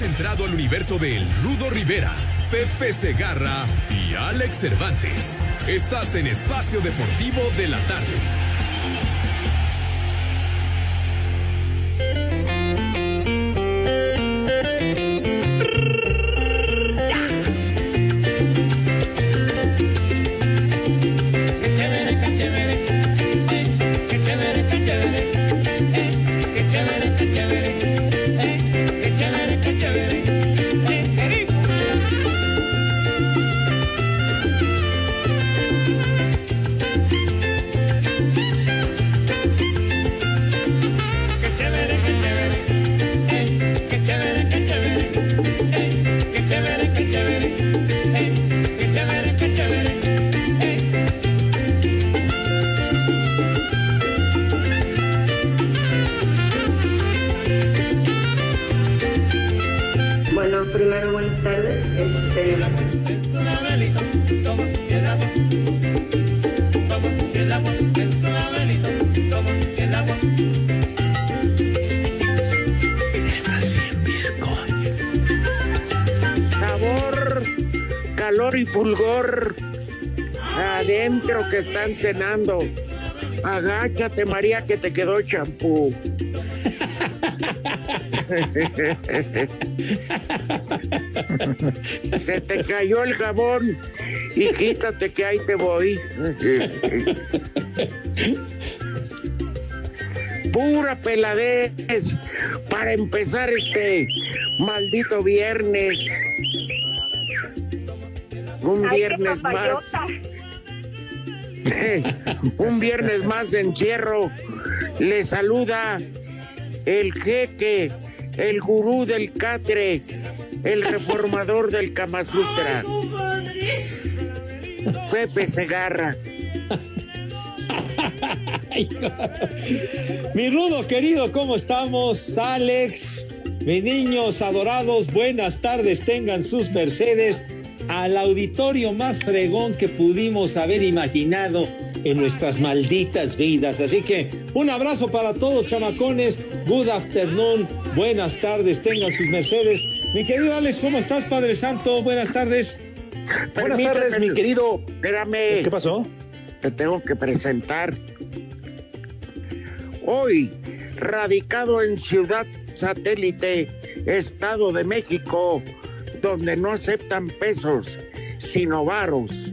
Has entrado al universo de Rudo Rivera, Pepe Segarra y Alex Cervantes. Estás en Espacio Deportivo de la Tarde. Fulgor. Adentro que están cenando. Agáchate, María, que te quedó champú. Se te cayó el jabón y quítate que ahí te voy. Pura peladez para empezar este maldito viernes. Un viernes más. Un viernes más de encierro. Le saluda el jeque, el gurú del catre, el reformador del Kama Sutra. Pepe Segarra. Mi rudo querido, ¿cómo estamos? Alex, mis niños adorados, buenas tardes, tengan sus mercedes al auditorio más fregón que pudimos haber imaginado en nuestras malditas vidas. Así que un abrazo para todos, chamacones. Good afternoon, buenas tardes, tengan sus mercedes. Mi querido Alex, ¿cómo estás, Padre Santo? Buenas tardes. Buenas tardes, mi querido. Espérame. ¿Qué pasó? te tengo que presentar. Hoy, radicado en Ciudad Satélite, Estado de México, donde no aceptan pesos, sino varos.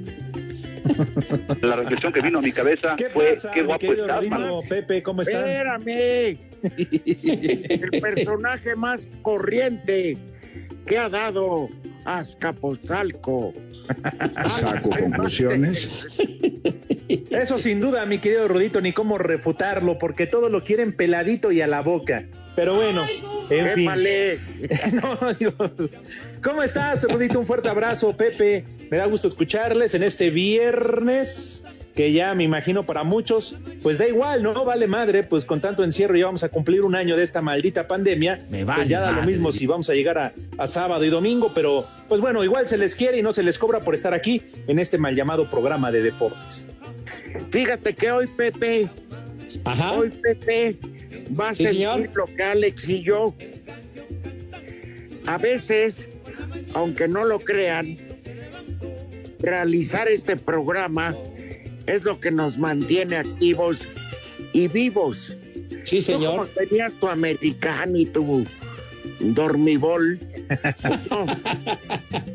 La reflexión que vino a mi cabeza ¿Qué fue pasa, qué guapo estás. Pepe, ¿cómo están? Espérame. El personaje más corriente que ha dado Azcapotzalco. Saco conclusiones. Eso sin duda, mi querido Rudito, ni cómo refutarlo, porque todo lo quieren peladito y a la boca. Pero bueno, en fin. No, Dios. ¿Cómo estás, Rudito? Un fuerte abrazo, Pepe. Me da gusto escucharles en este viernes, que ya me imagino para muchos, pues da igual, ¿no? Vale madre, pues con tanto encierro ya vamos a cumplir un año de esta maldita pandemia. Me pues vale ya da lo mismo si vamos a llegar a, a sábado y domingo, pero pues bueno, igual se les quiere y no se les cobra por estar aquí en este mal llamado programa de deportes. Fíjate que hoy, Pepe, Ajá. hoy, Pepe, va a Sí, sentir señor. lo que Alex y yo. A veces, aunque no lo crean, realizar este programa es lo que nos mantiene activos y vivos. Sí, Tú como señor. tenías tu americano y tu dormibol. No.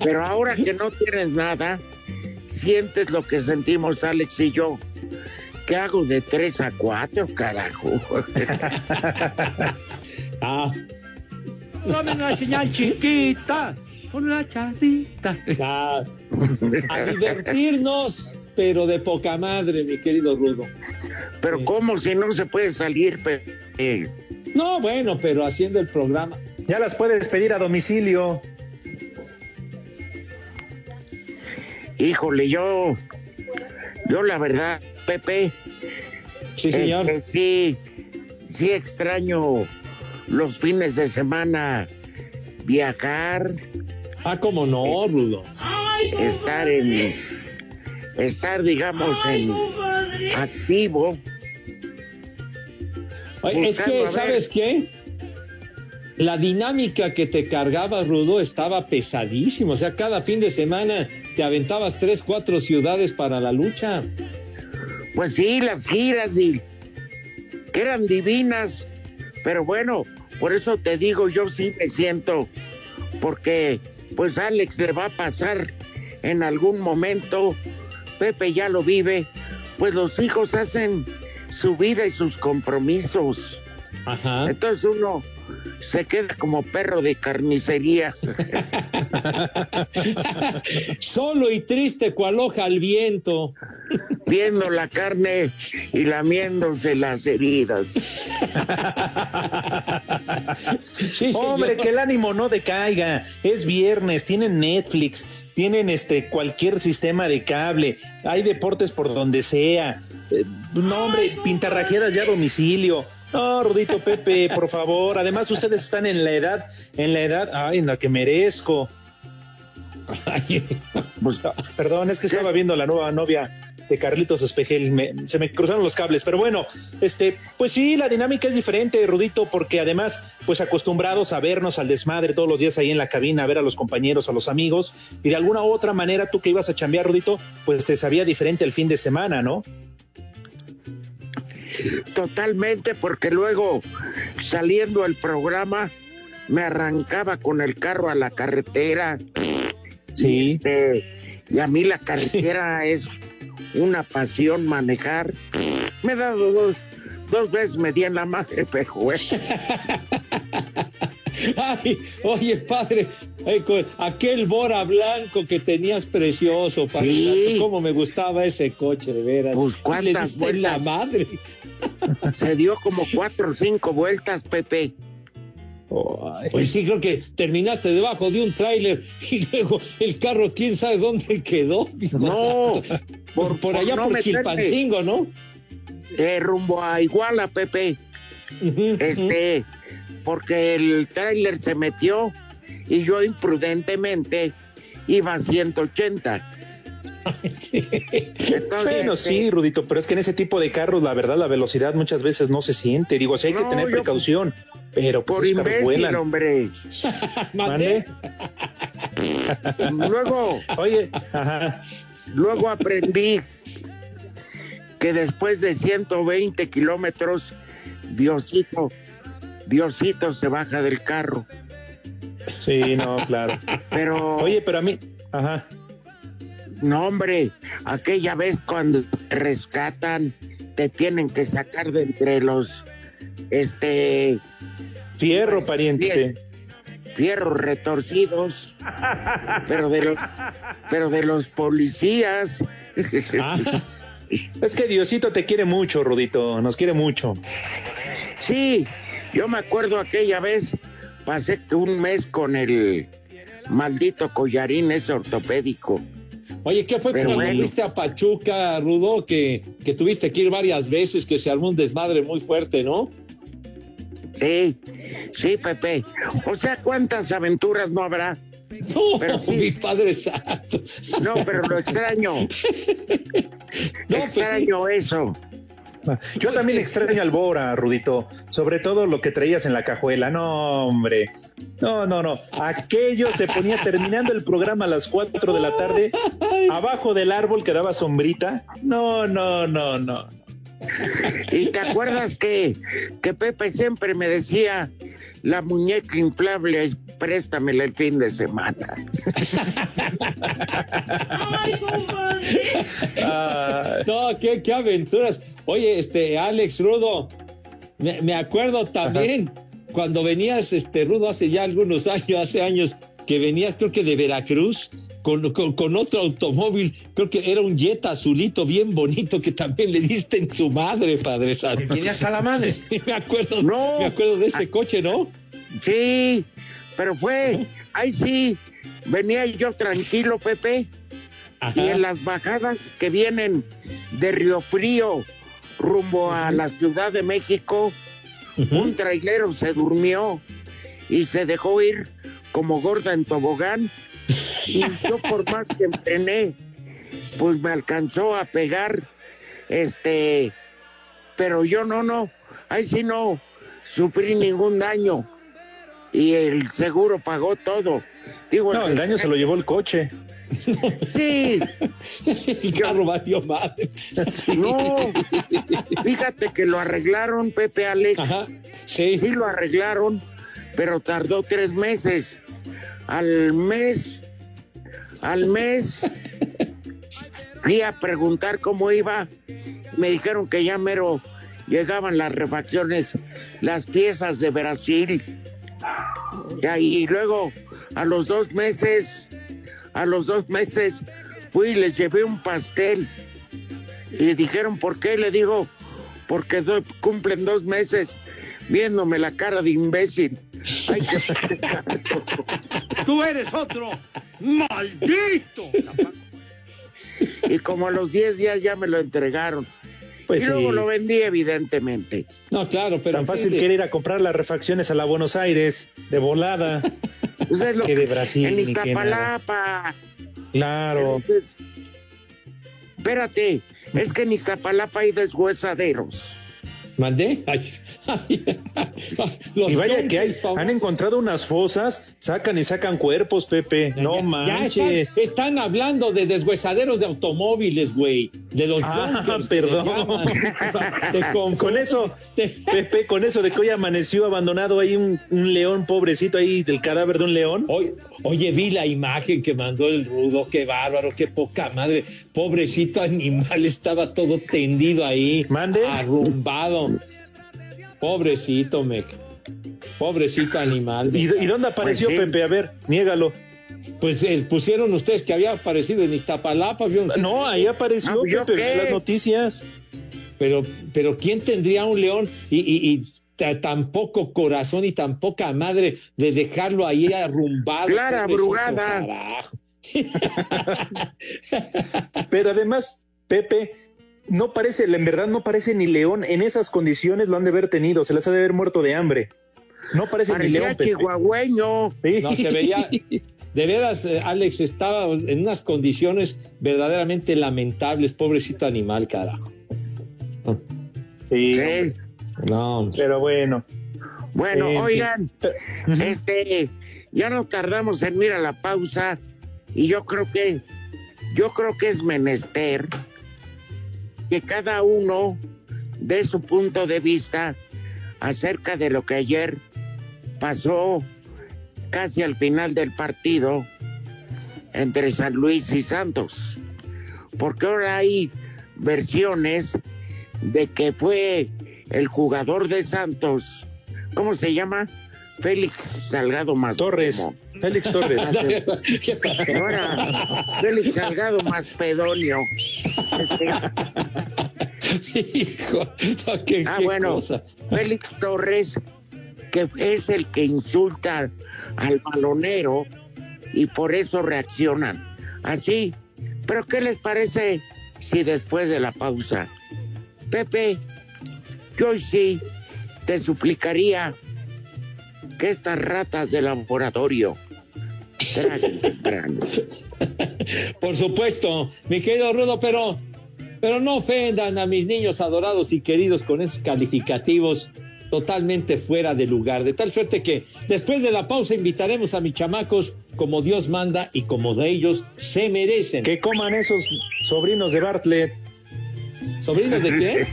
Pero ahora que no tienes nada, sientes lo que sentimos Alex y yo hago de tres a cuatro, carajo. ah. Dame una señal chiquita, una charrita. Ah. A divertirnos, pero de poca madre, mi querido Rudo. Pero eh. ¿cómo si no se puede salir? Eh. No, bueno, pero haciendo el programa. Ya las puedes pedir a domicilio. Híjole, yo, yo la verdad Pepe, Sí, señor. este, sí, sí extraño los fines de semana viajar, Ah, cómo no, Rudo. estar en, estar, digamos, en activo. Oye, es que. ¿sabes qué? La dinámica que te cargaba, Rudo, estaba pesadísimo. O sea, cada fin de semana te aventabas tres, cuatro ciudades para la lucha. Pues sí, las giras y que eran divinas, pero bueno, por eso te digo, yo sí me siento, porque pues Alex le va a pasar en algún momento, Pepe ya lo vive, pues los hijos hacen su vida y sus compromisos. Ajá. Entonces uno se queda como perro de carnicería. Solo y triste cual hoja al viento. viendo la carne y lamiéndose las heridas. Sí, Hombre, que el ánimo no decaiga. Es viernes, tienen Netflix, tienen este cualquier sistema de cable, hay deportes por donde sea. Eh, no, hombre, pintarrajeras ya a domicilio. No, Rudito Pepe, por favor. Además, ustedes están en la edad, en la edad, ay, en la que merezco. Pues, Perdón, es que estaba viendo la nueva novia de Carlitos Espejel, me- se me cruzaron los cables, pero bueno, este, pues sí, la dinámica es diferente, Rudito, porque además, pues acostumbrados a vernos al desmadre todos los días ahí en la cabina, a ver a los compañeros, a los amigos, y de alguna u otra manera tú que ibas a chambear, Rudito, pues te sabía diferente el fin de semana, ¿no? Totalmente, porque luego saliendo el programa me arrancaba con el carro a la carretera. Sí. Este, y a mí la carretera es una pasión manejar. Me he dado dos, dos veces me di en la madre, pero bueno. Ay, oye, padre, aquel Bora blanco que tenías precioso, padre. Sí. Cómo me gustaba ese coche, de veras. Pues, ¿cuántas en la vueltas? madre. Se dio como cuatro o cinco vueltas, Pepe. Pues sí, creo que terminaste debajo de un tráiler y luego el carro, quién sabe dónde quedó. No, por, por, por allá no por Chilpancingo, ¿no? eh, rumbo a Iguala, Pepe. Este, porque el tráiler se metió y yo imprudentemente iba a 180. Entonces, Bueno, este, sí, Rudito, pero es que en ese tipo de carros, la verdad, la velocidad muchas veces no se siente. Digo, sí hay que tener yo- precaución, pero pues por imbécil, vuelan. hombre. Mandé. ¿Mande? Luego, Oye, ajá. luego aprendí que después de 120 kilómetros, Diosito, Diosito se baja del carro. Sí, no, claro. Pero, Oye, pero a mí, ajá. no, hombre, aquella vez cuando te rescatan, te tienen que sacar de entre los, este, Fierro, Pues, pariente. fierros retorcidos, pero de los, pero de los policías. Ah, Es que Diosito te quiere mucho, Rudito, nos quiere mucho. Sí, yo me acuerdo aquella vez, pasé que un mes con el maldito collarín ese ortopédico. Oye, ¿qué fue Pero cuando bueno. a Pachuca, Rudo? Que, que tuviste que ir varias veces, que se armó un desmadre muy fuerte, ¿no? Sí, sí, Pepe. O sea, ¿cuántas aventuras no habrá? No, Pero sí. mi padre santo. No, pero lo extraño. No, pues sí. extraño eso. Yo también extraño al Bora, Rudito, sobre todo lo que traías en la cajuela. No, hombre. No, no, no. Aquello se ponía terminando el programa a las 4 de la tarde, abajo del árbol que daba sombrita. No, no, no, no. ¿Y te acuerdas que, que Pepe siempre me decía, la muñeca inflable, préstamela el fin de semana? Ah, No, qué, qué aventuras. Oye, este, Alex Rudo, me, me acuerdo también cuando venías, este, Rudo, hace ya algunos años, hace años, que venías, creo que de Veracruz, con, con, con otro automóvil, creo que era un Jetta azulito bien bonito que también le diste en su madre, Padre Santo. Tiene hasta la madre. me acuerdo, No. me acuerdo de ese coche, ¿no? Sí, pero fue, ahí sí, venía yo tranquilo, Pepe, Y en las bajadas que vienen de Río Frío rumbo a la Ciudad de México, un trailero se durmió y se dejó ir como gorda en tobogán. Y yo por más que entrené, pues me alcanzó a pegar, este, pero yo no, no, ahí sí no sufrí ningún daño. Y el seguro pagó todo. Digo, No, el daño se lo llevó el coche. Sí. El carro valió madre. No, fíjate que lo arreglaron, Pepe Alex. Ajá, sí. Sí lo arreglaron, pero tardó tres meses. Al mes, al mes, fui a preguntar cómo iba. Me dijeron que ya mero llegaban las refacciones, las piezas de Brasil. Y ahí luego, a los dos meses, a los dos meses, fui y les llevé un pastel. Y dijeron, ¿por qué? Le digo, porque do- cumplen dos meses viéndome la cara de imbécil. Ay, qué. Tú eres otro. ¡Maldito! y como a los 10 días ya me lo entregaron. Pues y luego sí. lo vendí, evidentemente. No, claro, pero. Tan fácil que era ir a comprar las refacciones a la Buenos Aires, de volada. Pues es lo Que de Brasil, En Iztapalapa. Claro. Entonces, espérate, es que en Iztapalapa hay deshuesaderos. ¿Mandé? Ay, ay, los Y vaya que hay, han encontrado unas fosas, sacan y sacan cuerpos, Pepe. No Ya- ya manches. están, están hablando de deshuesaderos de automóviles, güey. De los Ah, perdón. Te confundo. Con eso, Te- Pepe, con eso de que hoy amaneció abandonado ahí un, un león pobrecito ahí del cadáver de un león. Oye, oye, vi la imagen que mandó el rudo, qué bárbaro, qué poca madre. Pobrecito animal, estaba todo tendido ahí. Mande. Arrumbado. Pobrecito, me. Pobrecito animal. ¿Y, y dónde apareció Pues. Pepe? A ver, niégalo. Pues eh, pusieron ustedes que había aparecido en Iztapalapa, ¿vio? No, ahí apareció Ah, pues, ¿yo Pepe qué? en las noticias. Pero, pero ¿quién tendría un león y, y- y ta- tan poco corazón y tan poca madre de dejarlo ahí arrumbado? Clara Brugada. Pero además, Pepe, no parece, en verdad no parece ni león. En esas condiciones lo han de haber tenido, se les ha de haber muerto de hambre. No parece ni león, chihuahueño. Sí. No, se veía, de veras, eh, Alex estaba en unas condiciones verdaderamente lamentables, pobrecito animal, carajo. Sí, Sí. No, Pero bueno. Bueno, En fin. oigan, este, ya no tardamos en ir a la pausa y yo creo que, yo creo que es menester que cada uno dé su punto de vista acerca de lo que ayer pasó casi al final del partido entre San Luis y Santos. Porque ahora hay versiones de que fue el jugador de Santos, ¿cómo se llama? Félix Salgado más Torres. Félix Torres. Ahora, Félix Salgado más pedonio. Este, Hijo, no, qué, ah, qué bueno, cosa. Félix Torres, que es el que insulta al balonero y por eso reaccionan. Así, pero ¿qué les parece si después de la pausa, Pepe, yo hoy sí te suplicaría que estas ratas de laboratorio traguen temprano? Por supuesto, mi querido Rudo, pero, pero no ofendan a mis niños adorados y queridos con esos calificativos totalmente fuera de lugar. De tal suerte que después de la pausa invitaremos a mis chamacos como Dios manda y como de ellos se merecen. Que coman esos sobrinos de Bartlett. ¿Sobrinos de qué?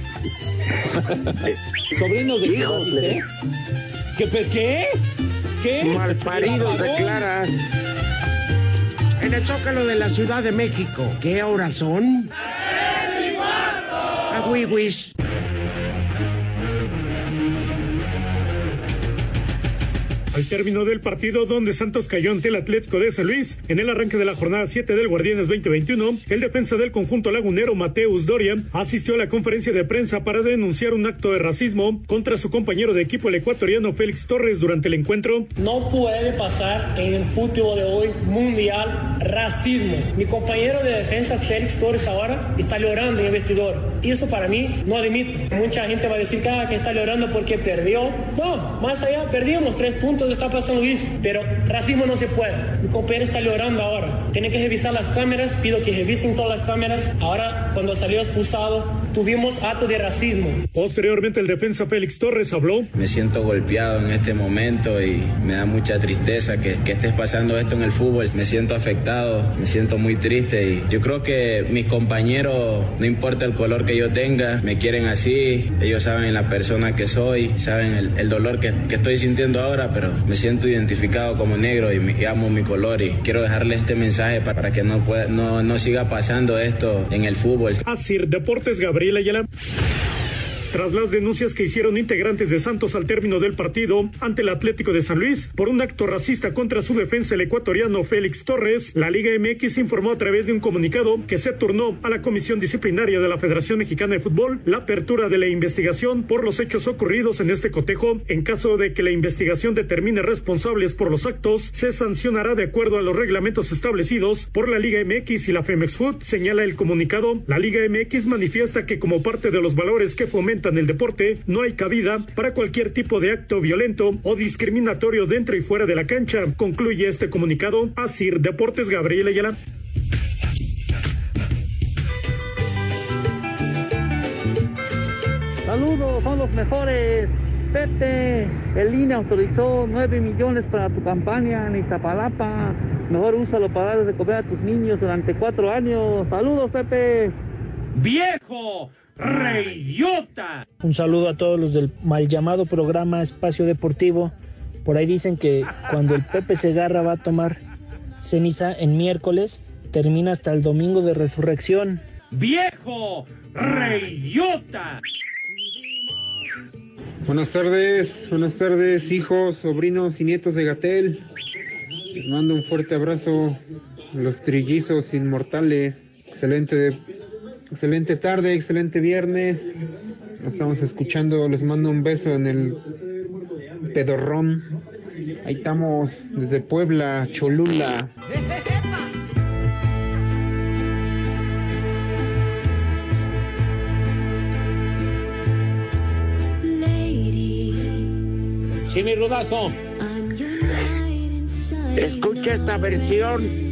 ¿Sobrinos de qué? ¿Qué? ¿Qué? ¿Qué? ¿Qué? Malparidos ¿Grabador? declara. En el Zócalo de la Ciudad de México. ¿Qué horas son? Agüiwis. Al término del partido donde Santos cayó ante el Atlético de San Luis, en el arranque de la jornada 7 del Guardianes 2021, el defensa del conjunto lagunero Mateus Doria asistió a la conferencia de prensa para denunciar un acto de racismo contra su compañero de equipo el ecuatoriano Félix Torres durante el encuentro. No puede pasar en el fútbol de hoy mundial racismo. Mi compañero de defensa Félix Torres ahora está llorando en el vestidor y eso para mí no admito. Mucha gente va a decir que, ah, que está llorando porque perdió. No, más allá, perdimos tres puntos, está pasando Luis, pero racismo no se puede. Mi compañero está llorando ahora. Tiene que revisar las cámaras, pido que revisen todas las cámaras. Ahora, cuando salió expulsado, tuvimos acto de racismo. Posteriormente, el defensa Félix Torres habló. Me siento golpeado en este momento y me da mucha tristeza que, que estés pasando esto en el fútbol. Me siento afectado, me siento muy triste y yo creo que mis compañeros, no importa el color que yo tenga, me quieren así. Ellos saben la persona que soy, saben el, el dolor que, que, estoy sintiendo ahora, pero me siento identificado como negro y, me, y amo mi color y quiero dejarles este mensaje para, para que no, pueda, no, no siga pasando esto en el fútbol. Así, Deportes Gabriel Ayala. Tras las denuncias que hicieron integrantes de Santos al término del partido ante el Atlético de San Luis por un acto racista contra su defensa el ecuatoriano Félix Torres, la Liga MX informó a través de un comunicado que se turnó a la Comisión Disciplinaria de la Federación Mexicana de Fútbol la apertura de la investigación por los hechos ocurridos en este cotejo. En caso de que la investigación determine responsables por los actos, se sancionará de acuerdo a los reglamentos establecidos por la Liga MX y la Femex Food, señala el comunicado. La Liga MX manifiesta que como parte de los valores que fomentan en el deporte, no hay cabida para cualquier tipo de acto violento o discriminatorio dentro y fuera de la cancha, concluye este comunicado. Asir Deportes Gabriel Ayala. Saludos, son los mejores. Pepe, el INE autorizó 9 millones para tu campaña en Iztapalapa. Mejor úsalo para darles de comer a tus niños durante cuatro años. Saludos, Pepe. ¡Viejo! ¡Reyota! Un saludo a todos los del mal llamado programa Espacio Deportivo. Por ahí dicen que cuando el Pepe Segarra va a tomar ceniza en miércoles, termina hasta el domingo de resurrección. ¡Viejo! ¡Reyota! Buenas tardes, buenas tardes, hijos, sobrinos y nietos de Gatel. Les mando un fuerte abrazo, los trillizos inmortales. Excelente, excelente tarde, excelente viernes. Nos estamos escuchando, les mando un beso en el pedorrón. Ahí estamos desde Puebla, Cholula. Sí, mi rudazo. Escucha esta versión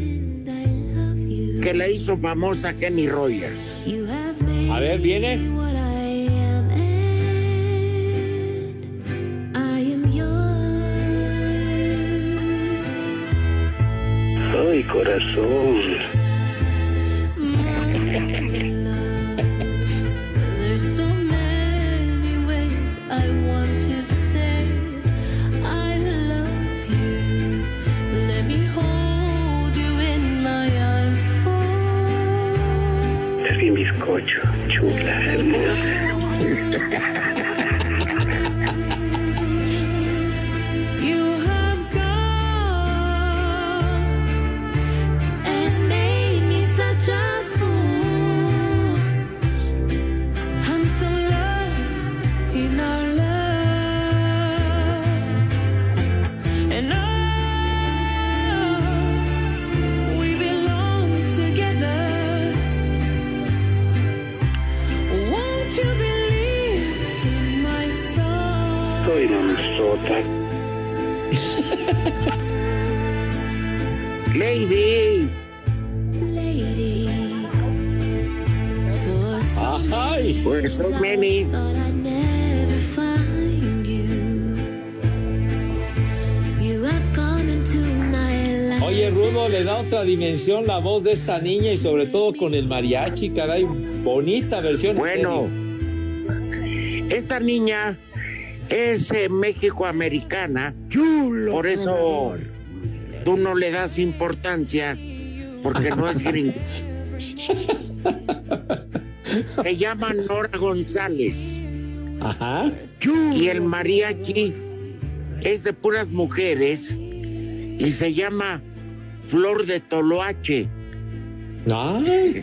que le hizo famosa Kenny Rogers. A ver, viene. Ay, corazón. Yeah. We're so many. Oye, Rudo, le da otra dimensión la voz de esta niña y sobre todo con el mariachi, caray. Bonita versión. en Bueno, esta niña es eh, México-americana. Por eso tú no le das importancia porque no es gringo. Se llama Nora González. Ajá. Y el mariachi es de puras mujeres y se llama Flor de Toloache. Ay.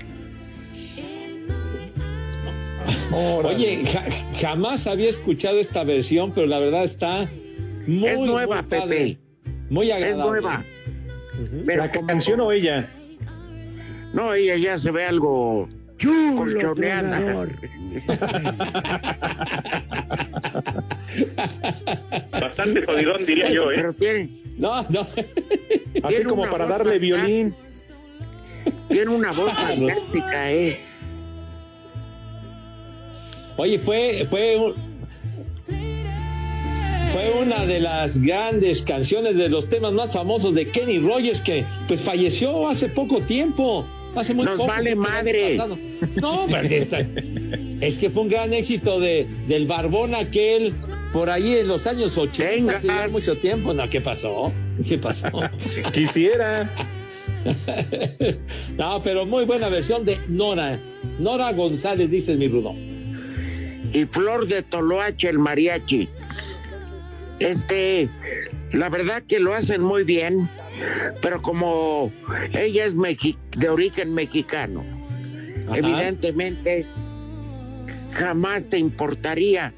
Oye, ja- jamás había escuchado esta versión, pero la verdad está muy es nueva, muy padre, Pepe. Muy Es agradable. nueva. Pero ¿La como- canción o ella? No, ella ya se ve algo colchoneada. tronador. Bastante jodidón, diría yo, ¿eh? Pero tiene, No, no. Así Tiene como una para voz darle fantástica. violín. tiene una voz fantástica, ¿eh? Oye, fue, fue, un- fue una de las grandes canciones de los temas más famosos de Kenny Rogers que pues falleció hace poco tiempo. Hace muy Nos poco. vale madre. No, es que fue un gran éxito de, del Barbón aquel por ahí en los años 80. Tengas. hace mucho tiempo. No, ¿qué pasó? ¿Qué pasó? Quisiera. no, pero muy buena versión de Nora. Nora González, dice mi Rudo. y Flor de Toloache, el mariachi. Este, la verdad que lo hacen muy bien, pero como ella es mexi- de origen mexicano, Ajá. evidentemente jamás te importaría.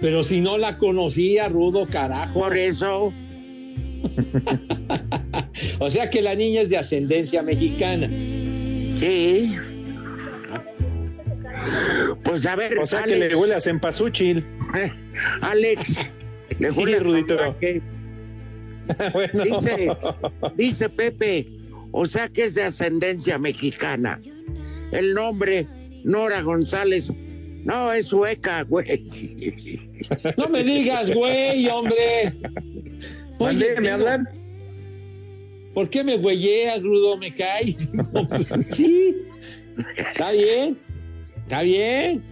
Pero si no la conocía, Rudo, carajo. Por eso, O sea que la niña es de ascendencia mexicana. sí. Pues a ver, O sea Alex, que le huele a cempasúchil. Alex, le Sí, huele a Rudito. bueno. Dice, dice Pepe, o sea que es de ascendencia mexicana. El nombre, Nora González, no, es sueca, güey. No me digas, güey, hombre. Mande, ¿me hablan? ¿Por qué me güeyeas, Rudo? Me cae. No, pues, sí. Está bien. Está bien.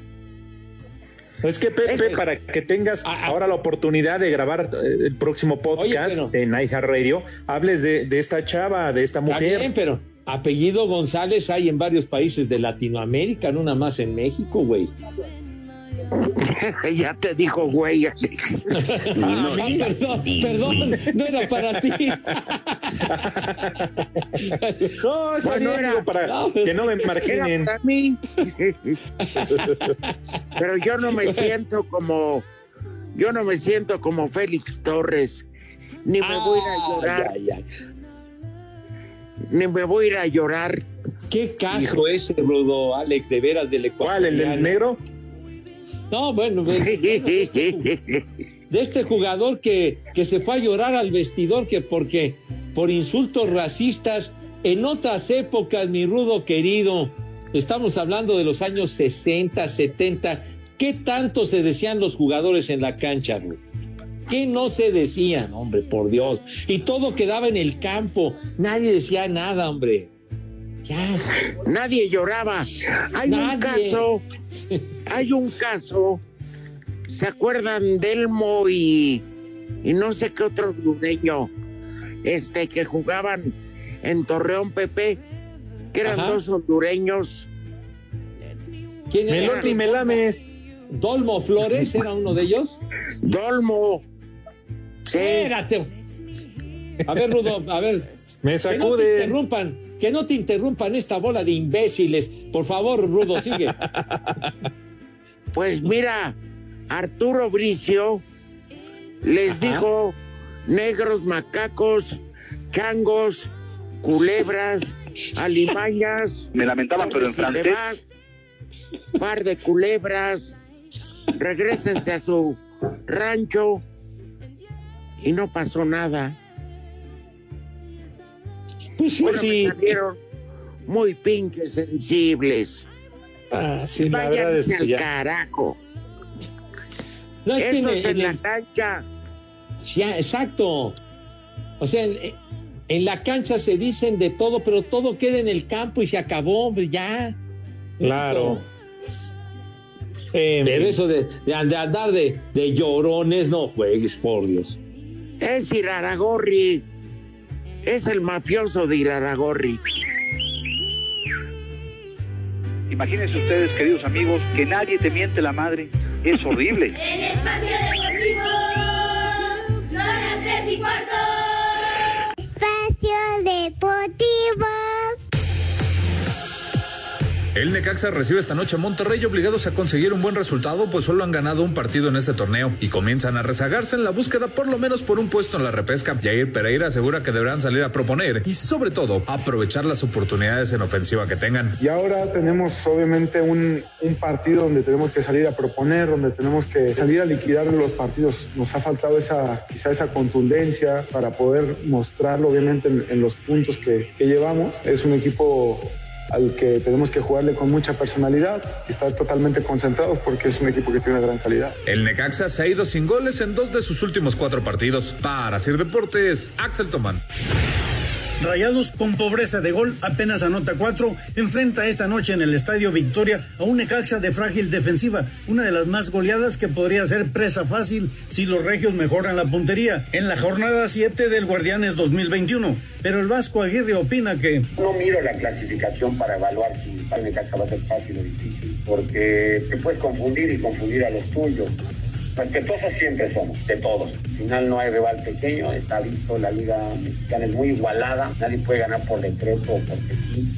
Es que Pepe, para que tengas Ah, ah. ahora la oportunidad de grabar eh, el próximo podcast pero- de Naija Radio, hables de, de esta chava, de esta Está mujer. bien, pero apellido González hay en varios países de Latinoamérica, no nada más en México, güey. ya te dijo, güey, Alex. Ah, perdón, perdón, no era para ti. No, está Bueno, bien, era- para no, que no me marginen. para mí. Pero yo no me siento como, yo no me siento como Félix Torres. Ni me voy a ir a Ah, llorar, ya, ya. ni me voy a ir a llorar. Qué caso ese, Rudo, Alex, de veras del ¿Cuál, el del negro? No, bueno, de este jugador que, que se fue a llorar al vestidor que porque por insultos racistas en otras épocas, mi rudo querido, estamos hablando de los años 60, 70, ¿qué tanto se decían los jugadores en la cancha, Rudo? ¿Qué no se decían, hombre, por Dios? Y todo quedaba en el campo, nadie decía nada, hombre. Nadie lloraba. Hay un caso, hay un caso. ¿Se acuerdan de Elmo y, y no sé qué otro hondureño? Este que jugaban en Torreón Pepe, que eran Ajá. dos hondureños. ¿Quién era? Melón y Melames. Dolmo Flores era uno de ellos. Dolmo. Sí. Espérate. A ver, Rudo, a ver. Me Que no te sacude. interrumpan, que no te interrumpan esta bola de imbéciles. Por favor, Rudo, sigue. Pues mira, Arturo Bricio les Ajá. dijo negros, macacos, changos, culebras, alimañas. Me lamentaban, pero en francés. vas, par de culebras, regrésense a su rancho y no pasó nada. Pues sí, Bueno, sí. me salieron muy pinches sensibles. Ah, sí, la verdad es Váyanse que al ya. carajo. No, es que en, en en la el- cancha. ya, exacto. O sea, en, en la cancha se dicen de todo, pero todo queda en el campo y se acabó, hombre, ya. Claro. Pero eso de, de andar de, de llorones, no juegues, por Dios. Es Iraragorri es el mafioso de Iraragorri. Imagínense ustedes, queridos amigos, que nadie te miente la madre. Es horrible. en Espacio Deportivo, son las tres y cuarto. Espacio Deportivo. El Necaxa recibe esta noche a Monterrey obligados a conseguir un buen resultado, pues solo han ganado un partido en este torneo y comienzan a rezagarse en la búsqueda por lo menos por un puesto en la repesca. Jair Pereira asegura que deberán salir a proponer y sobre todo aprovechar las oportunidades en ofensiva que tengan. Y ahora tenemos obviamente un, partido donde tenemos que salir a proponer, donde tenemos que salir a liquidar los partidos. Nos ha faltado esa, quizá esa contundencia para poder mostrarlo obviamente en, los puntos que llevamos. Es un equipo al que tenemos que jugarle con mucha personalidad y estar totalmente concentrados porque es un equipo que tiene una gran calidad. El Necaxa se ha ido sin goles en dos de sus últimos cuatro partidos. Para Sir Deportes, Axel Tomán. Rayados con pobreza de gol, apenas anota cuatro, enfrenta esta noche en el Estadio Victoria a un Necaxa de frágil defensiva, una de las más goleadas que podría ser presa fácil si los regios mejoran la puntería, en la jornada 7 del Guardianes 2021. Pero el Vasco Aguirre opina que... No miro la clasificación para evaluar si para Necaxa va a ser fácil o difícil, porque te puedes confundir y confundir a los tuyos. Respetuosos siempre somos, de todos. Al final no hay rival pequeño, está visto, la liga mexicana es muy igualada, nadie puede ganar por decreto o porque sí.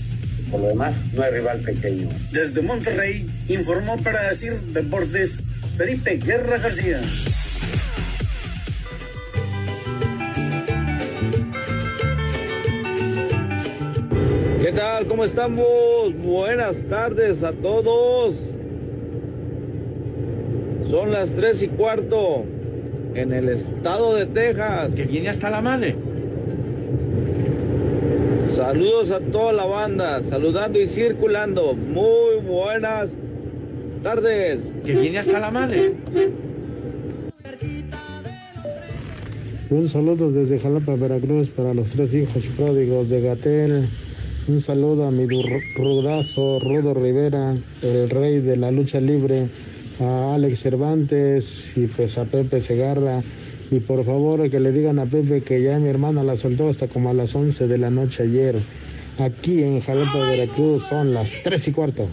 Por lo demás, no hay rival pequeño. Desde Monterrey, informó para decir Deportes Felipe Guerra García. ¿Qué tal? ¿Cómo estamos? Buenas tardes a todos. Son las tres y cuarto en el estado de Texas. Que viene hasta la madre. Saludos a toda la banda, saludando y circulando. Muy buenas tardes. Que viene hasta la madre. Un saludo desde Jalapa, Veracruz, para los tres hijos pródigos de Gatel. Un saludo a mi rudazo Rudo Rivera, el rey de la lucha libre, a Alex Cervantes y pues a Pepe Segarra. Y por favor que le digan a Pepe que ya mi hermana la soltó hasta como a las 11 de la noche ayer. Aquí en Jalapa, Veracruz son las tres y cuarto.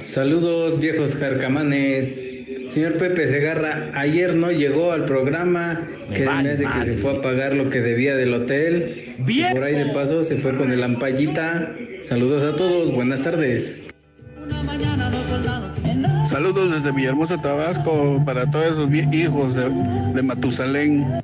Saludos viejos carcamanes. Señor Pepe Segarra, ayer no llegó al programa, que se me hace que se fue a pagar lo que debía del hotel. Y por ahí de paso se fue con el ampallita. Saludos a todos, buenas tardes. Saludos desde Villahermosa, Tabasco, para todos vie- hijos de, de Matusalén.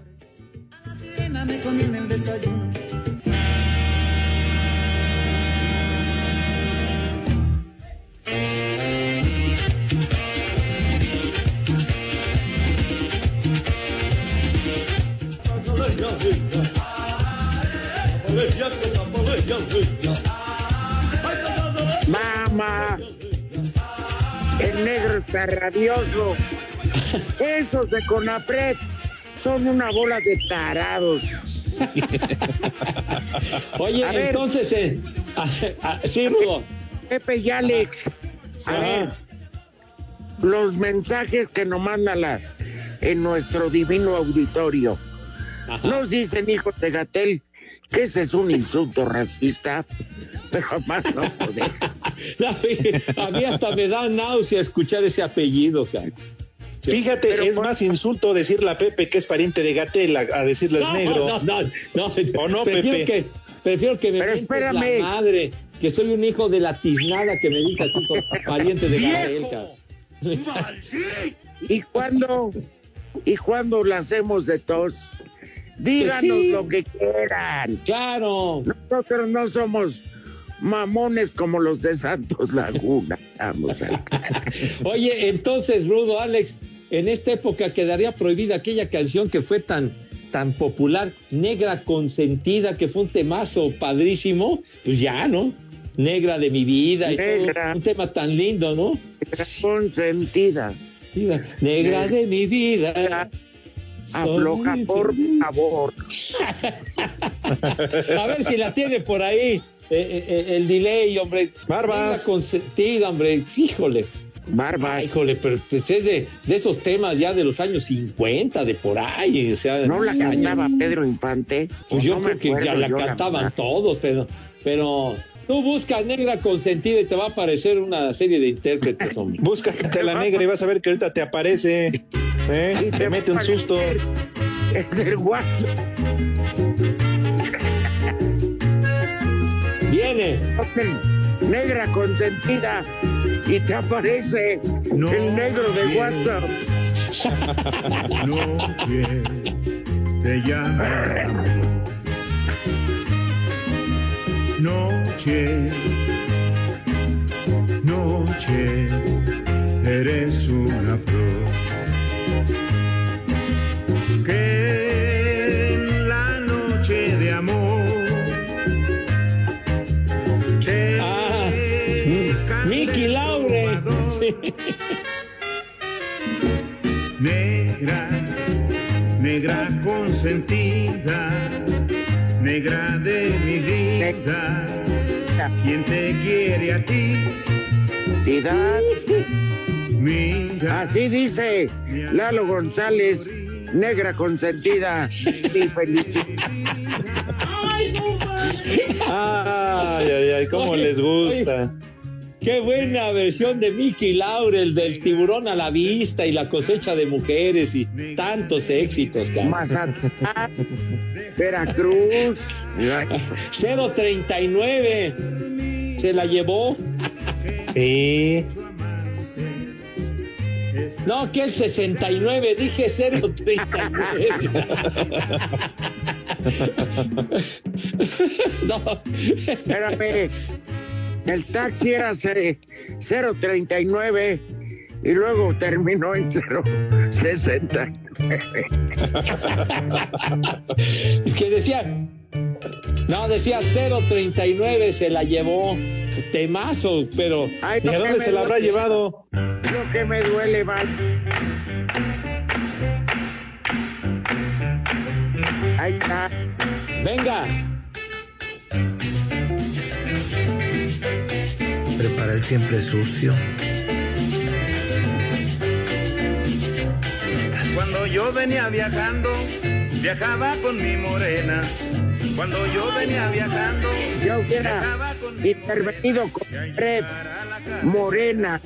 Está rabioso. Esos de Conapred son una bola de tarados. Oye, A ver. entonces, eh, ah, ah, sí, Rudo. Pepe y Alex, a Ajá. ver, los mensajes que nos mandan la- en nuestro divino auditorio. Nos dicen, hijos de Gatel, que ese es un insulto racista, pero más no poder. A mí hasta me da náusea escuchar ese apellido, cara. Fíjate, es más insulto decirle a Pepe que es pariente de Gatel a, a decirles No, negro. no, no, no. ¿O no, prefiero Pepe? Que, prefiero que me Pero mientes la espérame. madre, que soy un hijo de la tiznada que me digas hijo pariente de Gabriel, cara. ¿Y cuándo? ¿Y cuándo la hacemos de tos? Díganos sí. lo que quieran. Claro. Nosotros no somos mamones como los de Santos Laguna. Vamos al Oye, entonces, Rudo, Alex, en esta época quedaría prohibida aquella canción que fue tan, tan popular, Negra Consentida, que fue un temazo padrísimo, pues ya, ¿no? Negra de mi vida y Negra. todo, un tema tan lindo, ¿no? consentida. Negra de mi vida. Afloja, por favor. A ver si la tiene por ahí eh, eh, eh, el delay, hombre. Barbas. consentida, hombre. Híjole. Barbas. híjole, pero pues, es de, de esos temas ya de los años 50, de por ahí. O sea, ¿No la años- cantaba Pedro Infante? Pues yo No creo que ya la cantaban todos, pero, pero tú buscas negra consentida y te va a aparecer una serie de intérpretes, hombre. Búscate a la negra y vas a ver que ahorita te aparece. ¿eh? Te mete un susto. El del guaso. Viene. Negra consentida y te aparece el negro de WhatsApp. Noche te llama Noche, noche, eres una flor que en la noche de amor te Ah, Mickey Laure. Sí. negra, negra consentida, negra vida. ¿Quién te quiere a ti? Identidad. Mira. Así dice Lalo González, negra consentida y felicidad. Ay, ay, ay, cómo les gusta. Qué buena versión de Mickey Laurel del tiburón a la vista y la cosecha de mujeres y tantos éxitos. Mazatlán, Veracruz. 039 se la llevó. Sí. No, que el 69, dije 039. no. Espérame. El taxi era ce- 039 y luego terminó en 069. Es que decía, no, decía 039 se la llevó. Temazo, pero. Ay, ¿Y a dónde se la habrá duele. llevado? Lo que me duele, Val. Ahí está. Venga. Siempre sucio. Cuando yo venía viajando, viajaba con mi morena. Cuando yo venía viajando, Yo hubiera intervenido con Fred Morena.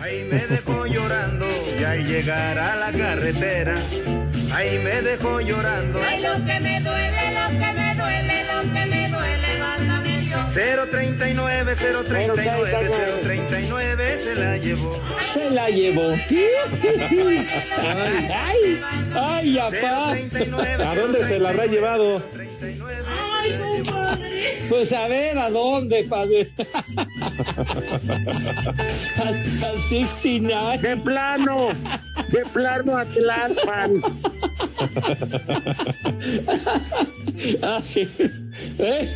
ahí me dejó llorando y al llegar a la carretera, ahí me dejó llorando. Ay, lo que me duele, lo que me 039, 039, 039 se la llevó. Se la llevó. ay, ay, apá. ¿A dónde se la habrá llevado? Pues a ver, ¿a dónde, padre? al, al 69. De plano, de plano a Tlalpan. Ay, ¿eh?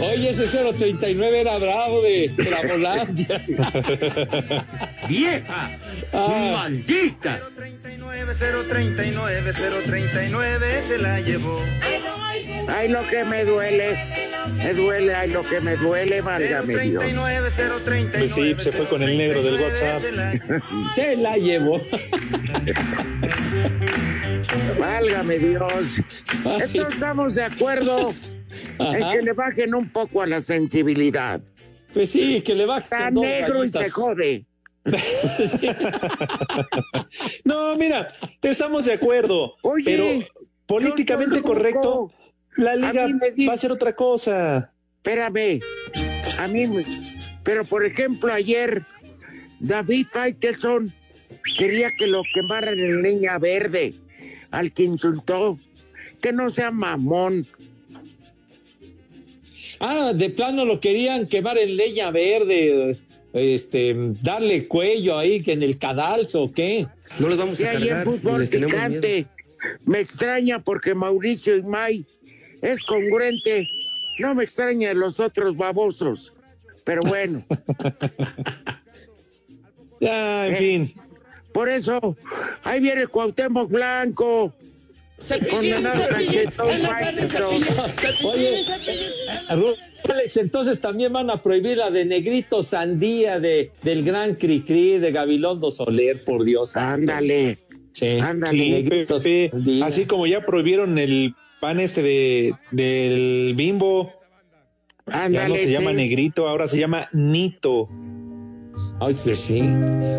Oye, ese 039 era bravo de, de la Volandia. ¡Vieja! ¡Maldita! 039, 039 se la llevó. Ay, lo que me duele. Me duele, ay, lo que me duele, válgame Dios. 039, 039 Pues sí, se fue con el negro del WhatsApp. Se la llevó. Válgame Dios. Entonces estamos de acuerdo Ajá. que le bajen un poco a la sensibilidad. Pues sí, que le bajen Está dos negro y se jode. No, mira, estamos de acuerdo. Oye, pero políticamente correcto, la liga va a ser otra cosa. Espérame, a mí, me- pero por ejemplo ayer David Faitelson quería que lo quemaran en leña verde al que insultó, que no sea mamón. Ah, de plano lo querían quemar en leña verde, este, darle cuello ahí que en el cadalso, ¿o qué? No les vamos Y a ahí en cargar. ni fútbol les tenemos miedo. picante, me extraña porque Mauricio y May es congruente, no me extraña de los otros babosos, pero bueno. Ya, en Eh, fin. Por eso, ahí viene Cuauhtémoc Blanco, condenado. Oye, Alex, entonces también van a prohibir la de Negrito Sandía de, del gran Cricri de Gabilondo Soler, por Dios. Ándale. Sí, Ándale. Sí, Negrito Pepe, Sandía. así como ya prohibieron el pan este de, del bimbo, ya no se llama negrito, ahora se llama nito. Ay, pues sí.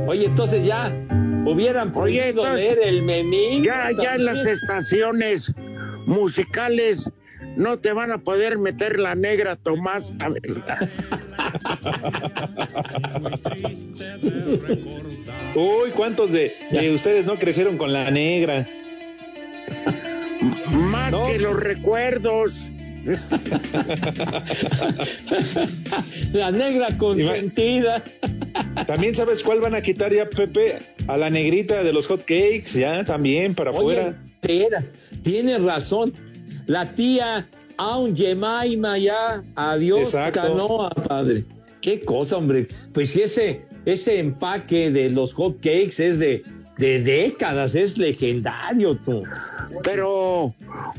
Oye, entonces ya hubieran entonces, leer el memín. Ya, ya en las estaciones musicales no te van a poder meter la negra Tomás, la verdad. Uy, ¿cuántos de, de ustedes no crecieron con la negra? Más que los recuerdos. La negra consentida. También sabes cuál van a quitar ya, Pepe, a la negrita de los hot cakes, ya también para afuera. Tienes razón. La tía Aun Jemaima ya, adiós, Exacto. canoa, padre. Qué cosa, hombre. Pues si ese, ese empaque de los hot cakes es de, de décadas, es legendario, tú. Pero,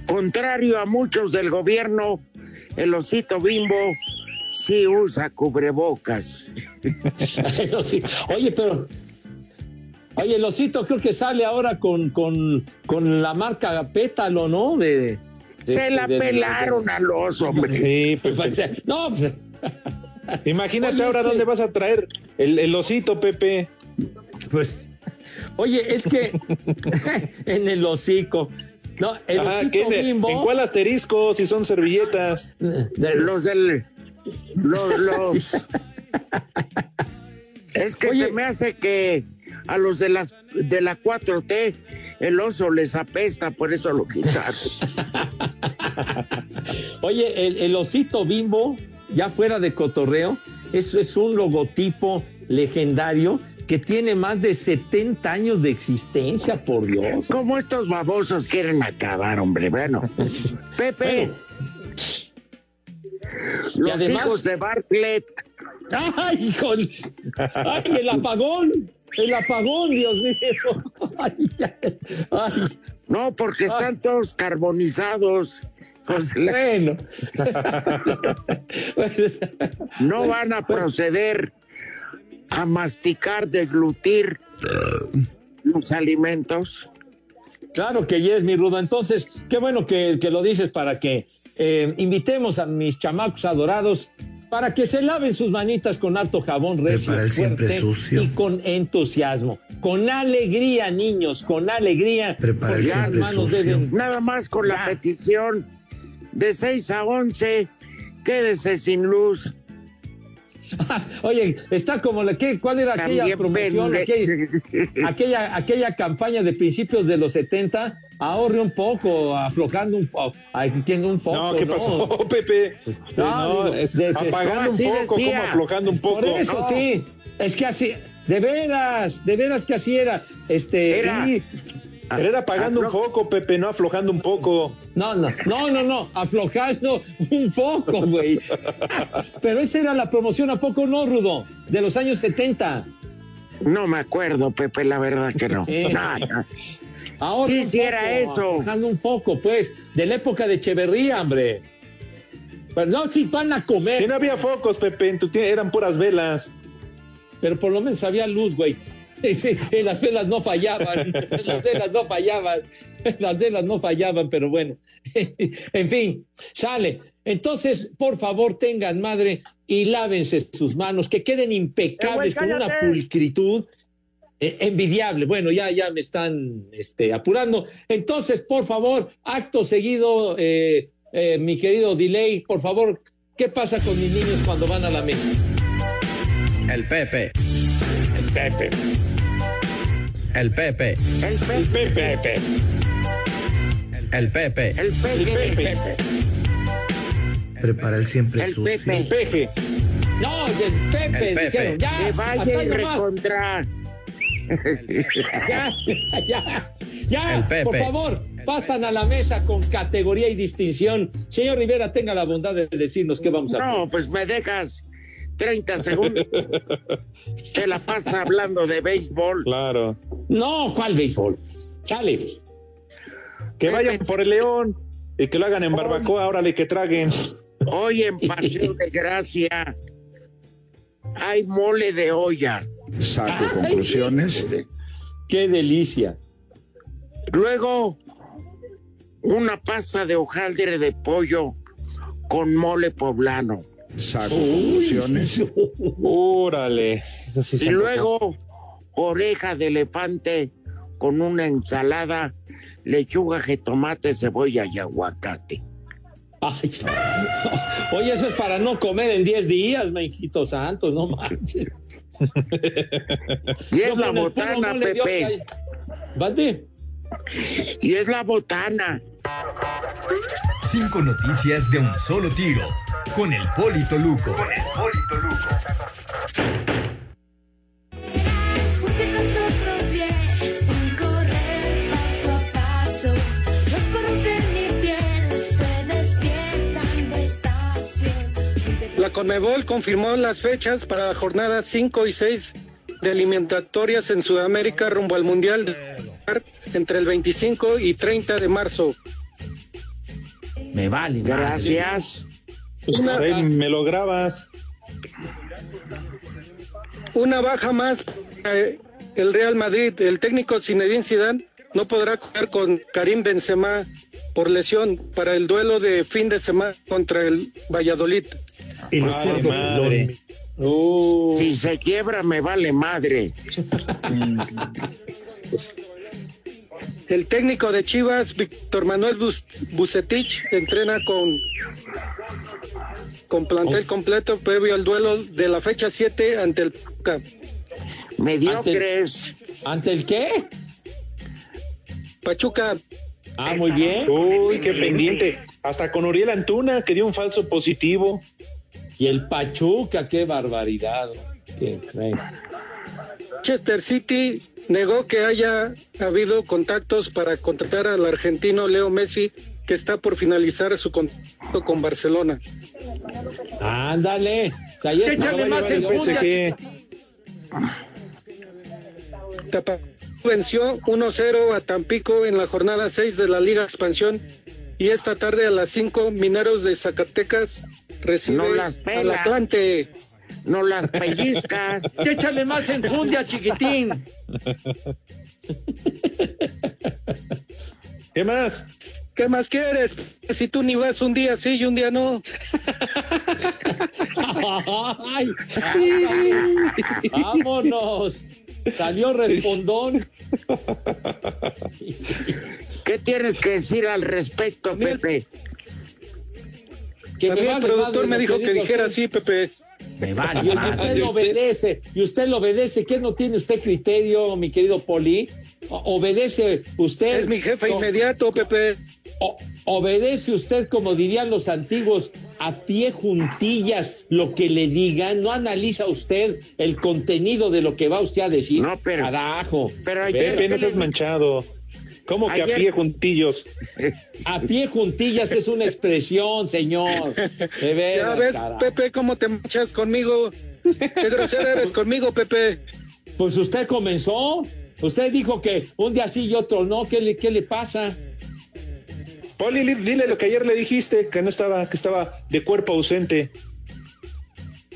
contrario a muchos del gobierno, el osito bimbo sí usa cubrebocas. Oye, pero. Oye, el osito creo que sale ahora con, con, con la marca Pétalo, ¿no? De, de- Se la de- de- pelaron al oso, hombre. Sí. Pues, eh, no, pues, Imagínate Oye, ahora dónde vas a traer el, el osito, Pepe. pues. Oye, es que en el hocico. No, el. ¿En, bimbo. en cuál asterisco? Si son servilletas. de- Los del. Los. los- es que Oye. se me hace que a los de las de la 4T el oso les apesta, por eso lo quitaron. Oye, el, el osito bimbo, ya fuera de cotorreo, eso es un logotipo legendario que tiene más de 70 años de existencia, por Dios. Como estos babosos quieren acabar, hombre. Bueno, Pepe, los además- hijos de Bartlett, ¡Ay, con... ¡Ay, el apagón! ¡El apagón, Dios mío! ¡Ay, ay, ay! no, porque están todos carbonizados. Pues, Bueno. no van a proceder a masticar, deglutir los alimentos. Claro que yes, mi Rudo. Entonces, qué bueno que, que lo dices para que eh, invitemos a mis chamacos adorados para que se laven sus manitas con harto jabón recio, fuerte sucio. y con entusiasmo, con alegría, niños, con alegría. Prepara el siempre manos sucio. deben- Nada más con la petición de 6 a 11, quédese sin luz. Oye, está como la que, ¿cuál era aquella También promoción, aquella, aquella, aquella campaña de principios de los 70? Ahorre un poco, aflojando un, tiene un foco. No, ¿qué pasó, Pepe? No, No, digo, es de- de- apagando un decía. como aflojando un poco. Por eso No. sí, es que así, de veras, de veras que así era. Este, Era- Sí, pero era apagando un foco, Pepe, no aflojando un poco. No, no, no, no, no, aflojando un foco, güey. Pero esa era la promoción, ¿a poco no, Rudo? De los años 70. No me acuerdo, Pepe, la verdad que no. Sí. No, no. Ahora Sí, un sí era eso. Aflojando un foco, pues, de la época de Echeverría, hombre. Pero no, si van a comer. Si no había focos, Pepe, en tu tie- eran puras velas. pero por lo menos había luz, güey. Sí, las velas no fallaban, las velas no fallaban, las velas no fallaban, pero bueno, en fin, sale. Entonces, por favor, tengan madre y lávense sus manos, que queden impecables, con una pulcritud eh, envidiable. Bueno, ya, ya me están este, apurando. Entonces, por favor, acto seguido, eh, eh, mi querido Delay, por favor, ¿qué pasa con mis niños cuando van a la mesa? El Pepe. El Pepe. El Pepe. El Pepe. Pepe. El Pepe. El Pepe. Prepara el siempre El sucio. Pepe. El peje. No, el Pepe, El Pepe. dijeron, ya, Que vaya y recontra. Ya, ya, ya, El Pepe. por favor, pasan a la mesa con categoría y distinción. Señor Rivera, tenga la bondad de decirnos qué vamos a hacer. No, pues me dejas 30 segundos. Te la pasas hablando de béisbol. Claro. No, ¿cuál béisbol? Sale. Que vayan por el león y que lo hagan en barbacoa, órale, que traguen. Hoy en Paseo de Gracia hay mole de olla. Saco conclusiones. Qué delicia. Luego, una pasta de hojaldre de pollo con mole poblano. Saco conclusiones. Órale. Sí Y luego, oreja de elefante con una ensalada, lechuga, jitomate, cebolla y aguacate. Ay, Oye, eso es para no comer en 10 días, mijito santo, no manches. Y es No, la botana, no Pepe. ¿Vale? Y es la botana. Cinco noticias de un solo tiro. Con el Polito Luco. piel se despiertan despacio. La Conmebol confirmó las fechas para la jornada 5 y 6 de alimentatorias en Sudamérica rumbo al Mundial entre el 25 y 30 de marzo. Me vale. Gracias. Pues, Una- me lo grabas. Una baja más para el Real Madrid. El técnico Zinedine Zidane no podrá jugar con Karim Benzema por lesión para el duelo de fin de semana contra el Valladolid. El cerdo madre. Si se quiebra, me vale madre. El técnico de Chivas, Víctor Manuel Bucetich, entrena con, con plantel completo previo al duelo de la fecha 7 ante el Pachuca. Mediocres. ¿Ante el qué? Pachuca. Ah, muy bien. Uy, qué pendiente. Hasta con Uriel Antuna, que dio un falso positivo. Y el Pachuca, qué barbaridad. Qué. Manchester City negó que haya habido contactos para contratar al argentino Leo Messi, que está por finalizar su contrato con Barcelona. Ándale. Échale más el- Tapa venció 1-0 a Tampico en la jornada 6 de la Liga Expansión y esta tarde a las 5 Mineros de Zacatecas recibe No las al. Atlante. No las pellizca. Échale más enjundia, chiquitín. ¿Qué más? ¿Qué más quieres? Si tú ni vas un día sí y un día no. Ay, vámonos. Salió respondón. ¿Qué tienes que decir al respecto, Pepe? Que a mí el productor me dijo que dijera así, Pepe. Me vale. Y, usted lo obedece, y usted lo obedece. ¿Qué no tiene usted criterio, mi querido Poli? O- obedece usted. Es mi jefe inmediato, Pepe. o- obedece usted, como dirían los antiguos, a pie juntillas lo que le digan. No analiza usted el contenido de lo que va usted a decir. No, pero- Carajo. pero ayer- Pepe, no seas manchado. ¿Cómo que a pie juntillos? A pie juntillas es una expresión, señor. De veras, Ya ves. Pepe, cómo te manchas conmigo. Qué grosero eres conmigo, Pepe. Pues usted comenzó. Usted dijo que un día sí y otro no. ¿Qué le, qué le pasa? Poli, li- dile lo que ayer le dijiste, que no estaba, que estaba de cuerpo ausente.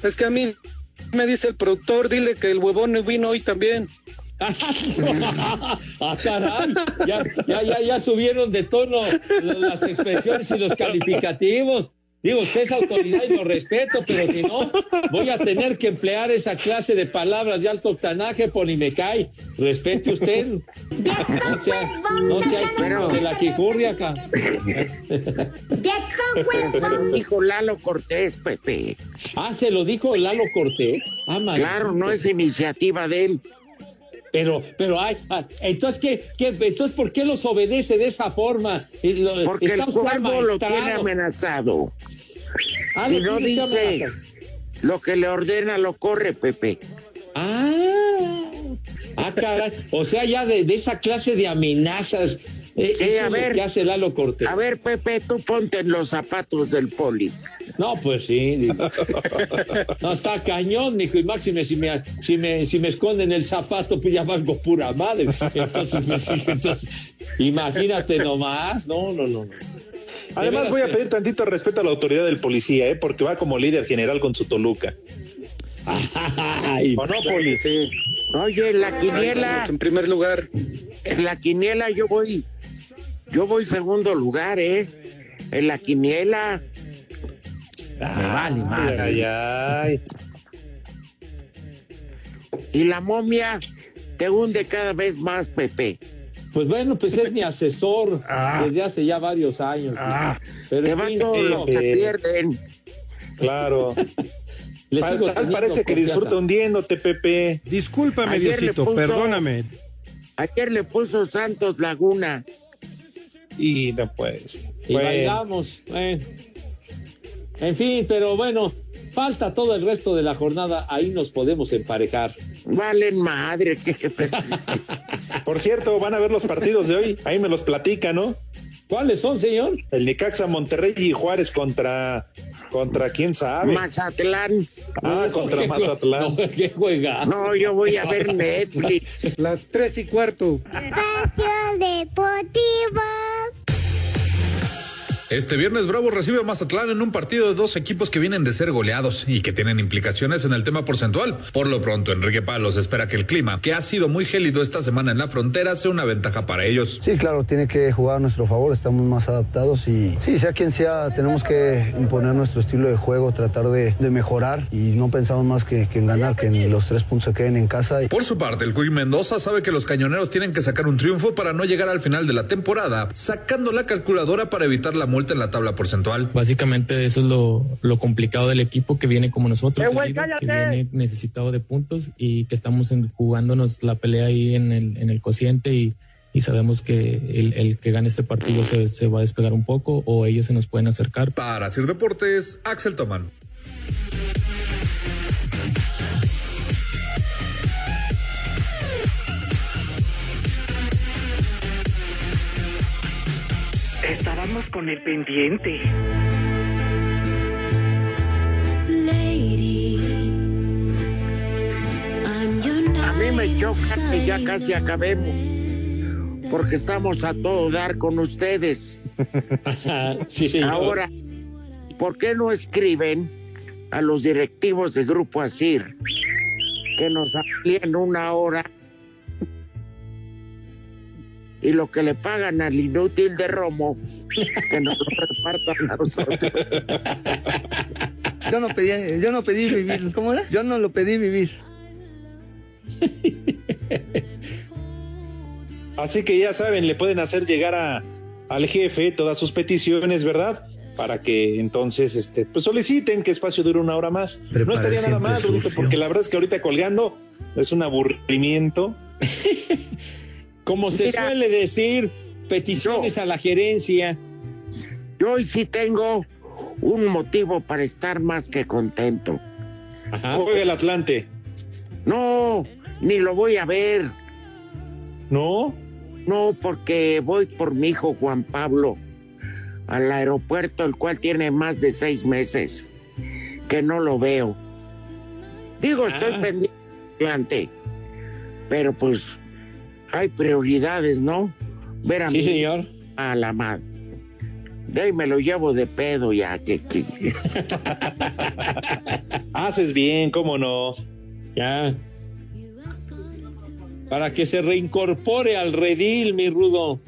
Es que a mí me dice el productor, dile que el huevón vino hoy también. Ah, caray. Ya, ya, ya, ya subieron de tono las expresiones y los calificativos. Digo, usted es autoridad y lo respeto, pero si no, voy a tener que emplear esa clase de palabras de alto octanaje, Poli, me cae. Respete usted. No sea, no sea Pero- de la quijurria acá. Pero dijo Lalo Cortés, Pepe. Ah, se lo dijo Lalo Cortés. Ah. Claro, no es iniciativa de él. Pero, pero hay, ah, entonces qué, qué, entonces ¿por qué los obedece de esa forma? Eh, lo- Porque el cuervo lo tiene amenazado. Ah, si no dice lo que le ordena, lo corre, Pepe. Ah, ah, caray. O sea, ya de, de esa clase de amenazas. Eh, Sí, eso a ver. que hace Lalo Cortés. A ver, Pepe, tú ponte en los zapatos del poli. No, pues sí. No, está cañón, mijo. Y máxime, si me, si me, si me esconden el zapato, pues ya valgo pura madre. Entonces, pues, sí, entonces, imagínate nomás. No, no, no. no. Además, De voy a pedir tantito respeto a la autoridad del policía, ¿eh? porque va como líder general con su Toluca. Ay, ¿O no, Poli? Sí. Oye, en la quiniela, En primer lugar. en la quiniela yo voy, yo voy segundo lugar, ¿eh? En la quiniela. Me vale, madre. Ay, ay. Y la momia te hunde cada vez más, Pepe. Pues bueno, pues es mi asesor desde hace ya varios años. Pero en van todos los que pierden. Claro. Le sigo tal parece que confianza. disfruta hundiéndote, Pepe. Discúlpame, Ayer Diosito, puso- perdóname. Ayer le puso Santos Laguna. Y no puedes. Y Bueno. bailamos. eh. En fin, pero bueno, falta todo el resto de la jornada. Ahí nos podemos emparejar. Valen madre. que- Por cierto, van a ver los partidos de hoy. Ahí me los platica, ¿no? ¿Cuáles son, señor? El Necaxa Monterrey y Juárez contra contra quién sabe. Mazatlán. Ah, contra Mazatlán. No, qué juega. No, yo voy a ver Netflix. Las tres y cuarto. Espacio Deportivo. Este viernes Bravo recibe a Mazatlán en un partido de dos equipos que vienen de ser goleados y que tienen implicaciones en el tema porcentual. Por lo pronto, Enrique Palos espera que el clima, que ha sido muy gélido esta semana en la frontera, sea una ventaja para ellos. Sí, claro, tiene que jugar a nuestro favor, estamos más adaptados y sí, sea quien sea, tenemos que imponer nuestro estilo de juego, tratar de, de mejorar y no pensamos más que, que en ganar, que en los tres puntos se queden en casa. Por su parte, el Cuy Mendoza sabe que los cañoneros tienen que sacar un triunfo para no llegar al final de la temporada, sacando la calculadora para evitar la multa en la tabla porcentual. Básicamente eso es lo, lo complicado del equipo que viene como nosotros, ¡Eh, güey, el líder, que viene necesitado de puntos y que estamos en- jugándonos la pelea ahí en el, en el cociente y, y sabemos que el, el que gane este partido se, se va a despegar un poco o ellos se nos pueden acercar. Para Sir Deportes, Axel Tomán. Con el pendiente. A mí me choca que ya casi acabemos. Porque estamos a todo dar con ustedes. sí, señor. Ahora, ¿por qué no escriben a los directivos de Grupo Asir que nos amplíen una hora y lo que le pagan al inútil de Romo que nos lo repartan a nosotros? Yo no pedí, yo no pedí vivir, ¿cómo era? Yo no lo pedí vivir. Así que ya saben, le pueden hacer llegar a, al jefe todas sus peticiones, ¿verdad? Para que entonces este, pues soliciten que espacio dure una hora más. no estaría nada mal, porque la verdad es que ahorita colgando es un aburrimiento. Como se Mira. suele decir, peticiones a la gerencia. Yo hoy sí tengo un motivo para estar más que contento. Juega el Atlante. No, ni lo voy a ver. ¿No? No, porque voy por mi hijo Juan Pablo al aeropuerto, el cual tiene más de seis meses que no lo veo. Digo, estoy Ah. pendiente del Atlante, pero pues hay prioridades, ¿no? Ver a Sí, señor. A la madre. De ahí me lo llevo de pedo ya, que, que- Haces bien, cómo no. Ya. Para que se reincorpore al redil, mi rudo.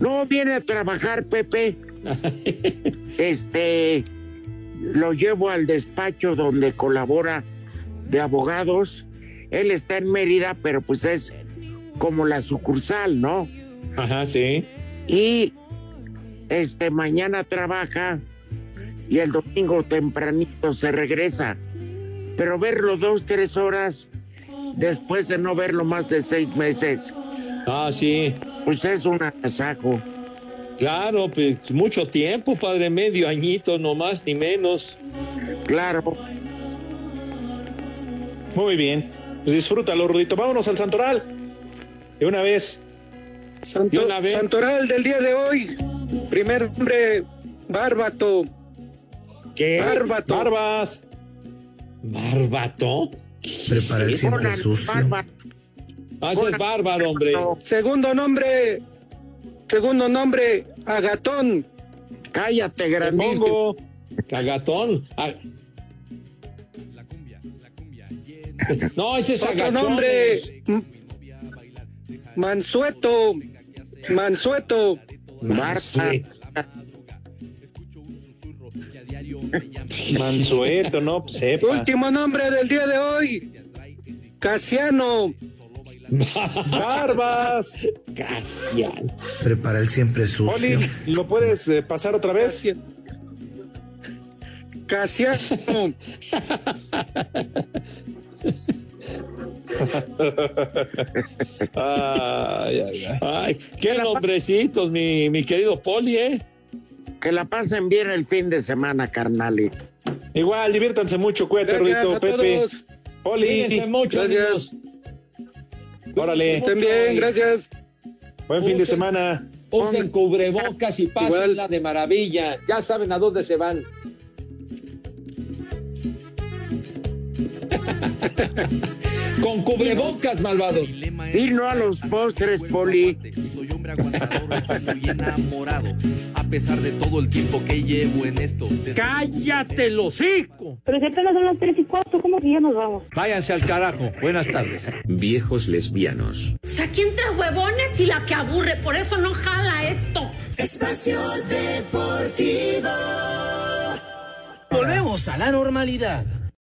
No viene a trabajar, Pepe. Este lo llevo al despacho donde colabora de abogados. Él está en Mérida, pero pues es como la sucursal, ¿no? Ajá, sí. Y este mañana trabaja y el domingo tempranito se regresa. Pero verlo dos, tres horas después de no verlo más de seis meses, Ah, sí. pues es un agasajo. Claro, pues mucho tiempo, padre, medio añito, no más ni menos. Claro. Muy bien. Pues disfrútalo, Rudito. Vámonos al Santoral. De una vez. Santo- De una vez. Santoral del día de hoy. Primer nombre, Bárbato. ¿Qué? Bárbato. Barbas. ¿Bárbato? Prepara el siempre sucio. bárbaro. Ah, ese es bárbaro, hombre. Segundo nombre, segundo nombre, Agatón. Cállate, Te grandísimo. pongo cagatón. Ah. No, ese es Otro nombre, Mansueto. Mansueto. Mansueto. Mansueto, ¿no? Pues sepa. Último nombre del día de hoy, Casiano. Barbas. Casian. Prepara el siempre sucio. Poli, ¿lo puedes eh, pasar otra vez? Casiano. ay, ay, ay. Ay, qué nombrecitos, mi, mi querido Poli, ¿eh? Que la pasen bien el fin de semana, carnalito. Igual, diviértanse mucho, cuídate, a Pepe. todos. Poli, Cuídense mucho, Gracias. amigos. órale. Estén bien, gracias. Buen fin de semana. Usen cubrebocas y Igual. pásenla de maravilla. Ya saben a dónde se van. Con cubrebocas, malvados. Y no a los postres, Poli. Soy hombre aguantador, estoy muy enamorado. A pesar de todo el tiempo que llevo en esto. ¡Cállate hocico! Pero si apenas son las 3 y 4, ¿cómo que ya nos vamos? Váyanse al carajo. Buenas tardes. Viejos lesbianos. O sea, aquí entre huevones y la que aburre, por eso no jala esto. Espacio Deportivo. Volvemos a la normalidad.